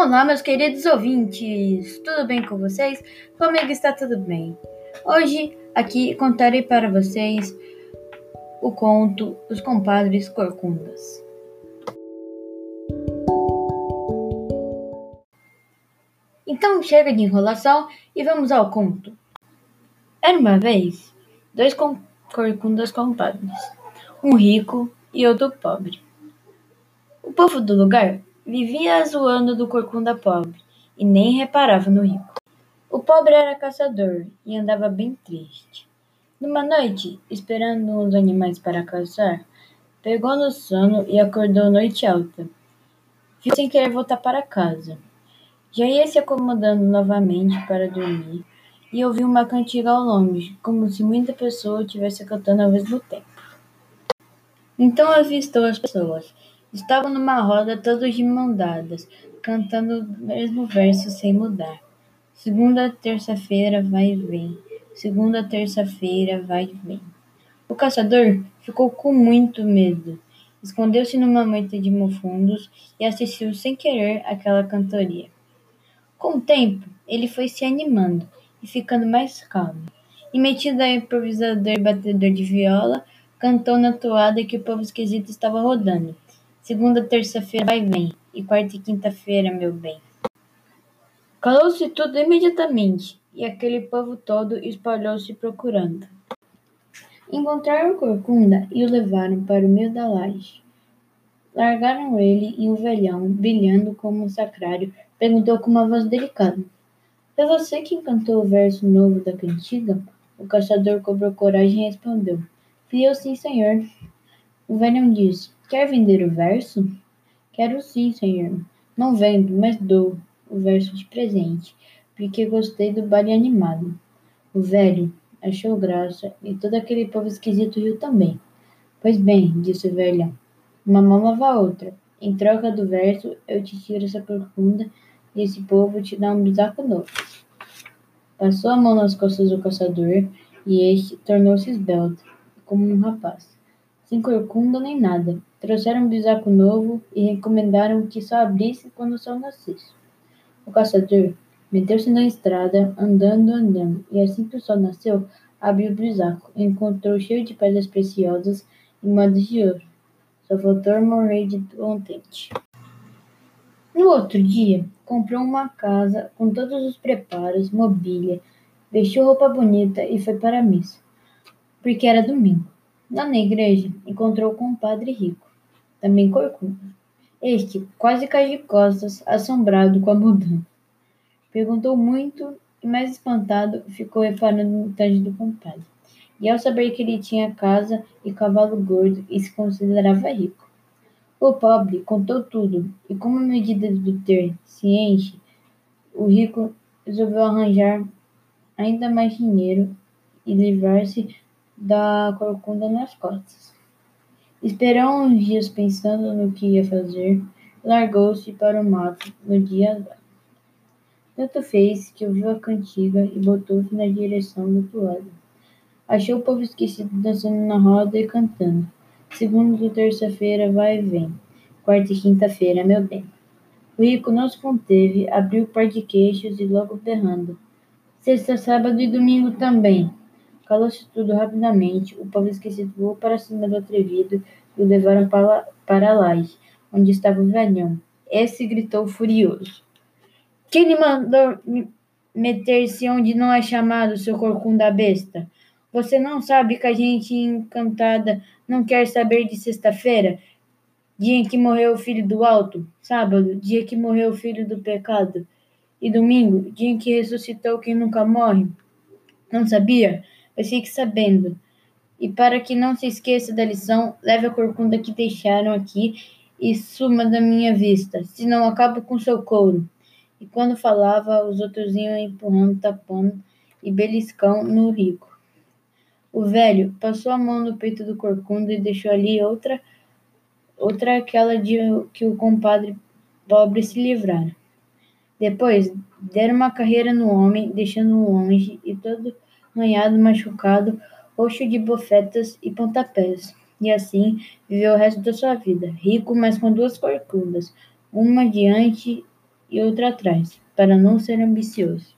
Olá, meus queridos ouvintes! Tudo bem com vocês? Comigo está tudo bem. Hoje, aqui, contarei para vocês o conto Os Compadres Corcundas. Então, chega de enrolação e vamos ao conto. Era uma vez dois com corcundas compadres, um rico e outro pobre. O povo do lugar Vivia zoando do corcunda pobre e nem reparava no rico. O pobre era caçador e andava bem triste. Numa noite, esperando os animais para caçar, pegou no sono e acordou noite alta. Viu sem querer voltar para casa. Já ia se acomodando novamente para dormir e ouviu uma cantiga ao longe, como se muita pessoa estivesse cantando ao mesmo tempo. Então avistou as pessoas Estavam numa roda todos de mãos dadas, cantando o mesmo verso sem mudar. Segunda, terça-feira, vai e vem. Segunda, terça-feira, vai e vem. O caçador ficou com muito medo. Escondeu-se numa moita de mofundos e assistiu sem querer aquela cantoria. Com o tempo, ele foi se animando e ficando mais calmo. E metido a improvisador e batedor de viola, cantou na toada que o povo esquisito estava rodando. Segunda, terça-feira vai vem, e quarta e quinta-feira, meu bem. Calou-se tudo imediatamente, e aquele povo todo espalhou-se procurando. Encontraram Corcunda e o levaram para o meio da laje. Largaram ele e o velhão, brilhando como um sacrário, perguntou com uma voz delicada: Foi você que cantou o verso novo da cantiga? O caçador cobrou coragem e respondeu: Fui eu sim, senhor. O velhão disse: Quer vender o verso? Quero sim, senhor. Não vendo, mas dou o verso de presente, porque gostei do baile animado. O velho achou graça e todo aquele povo esquisito riu também. Pois bem, disse o velhão, uma mão lava a outra. Em troca do verso, eu te tiro essa profunda e esse povo te dá um bisaco novo. Passou a mão nas costas do caçador e este tornou-se esbelto, como um rapaz sem corcunda nem nada. Trouxeram um bisaco novo e recomendaram que só abrisse quando o sol nascesse. O caçador meteu-se na estrada, andando, andando, e assim que o sol nasceu, abriu o bisaco e encontrou cheio de pedras preciosas e moedas de ouro. Só faltou morrer de contente. No outro dia, comprou uma casa com todos os preparos, mobília, vestiu roupa bonita e foi para a missa, porque era domingo. Lá na igreja, encontrou com um padre rico, também corcunda. Este quase caiu de costas, assombrado com a mudança. Perguntou muito e, mais espantado, ficou reparando no traje do compadre. E ao saber que ele tinha casa e cavalo gordo e se considerava rico. O pobre contou tudo, e como medida do ter ciente, o rico resolveu arranjar ainda mais dinheiro e livrar-se da corcunda nas costas. Esperou uns dias pensando no que ia fazer e largou-se para o mato no dia azar. Tanto fez que ouviu a cantiga e botou-se na direção do toalho. Achou o povo esquecido dançando na roda e cantando. Segunda terça-feira vai e vem. Quarta e quinta-feira, meu bem. O rico não se conteve, abriu o par de queixos e logo berrando. Sexta, sábado e domingo também. Calou-se tudo rapidamente. O povo esquecido voou para cima do atrevido e o levaram para, para laje, onde estava o velhão. Esse gritou furioso. Quem lhe mandou meter-se onde não é chamado, seu corcunda besta? Você não sabe que a gente encantada não quer saber de sexta-feira? Dia em que morreu o filho do alto? Sábado, dia que morreu o filho do pecado? E domingo, dia em que ressuscitou quem nunca morre? Não sabia? Mas fique sabendo. E para que não se esqueça da lição, leve a corcunda que deixaram aqui e suma da minha vista, senão acabo com seu couro. E quando falava, os outros iam empurrando, tapando e beliscão no rico. O velho passou a mão no peito do corcunda e deixou ali outra, outra aquela de que o compadre pobre se livrara. Depois deram uma carreira no homem, deixando-o longe e todo arranhado, machucado, roxo de bofetas e pontapés. E assim viveu o resto da sua vida, rico, mas com duas corcundas, uma diante e outro atrás, para não ser ambicioso.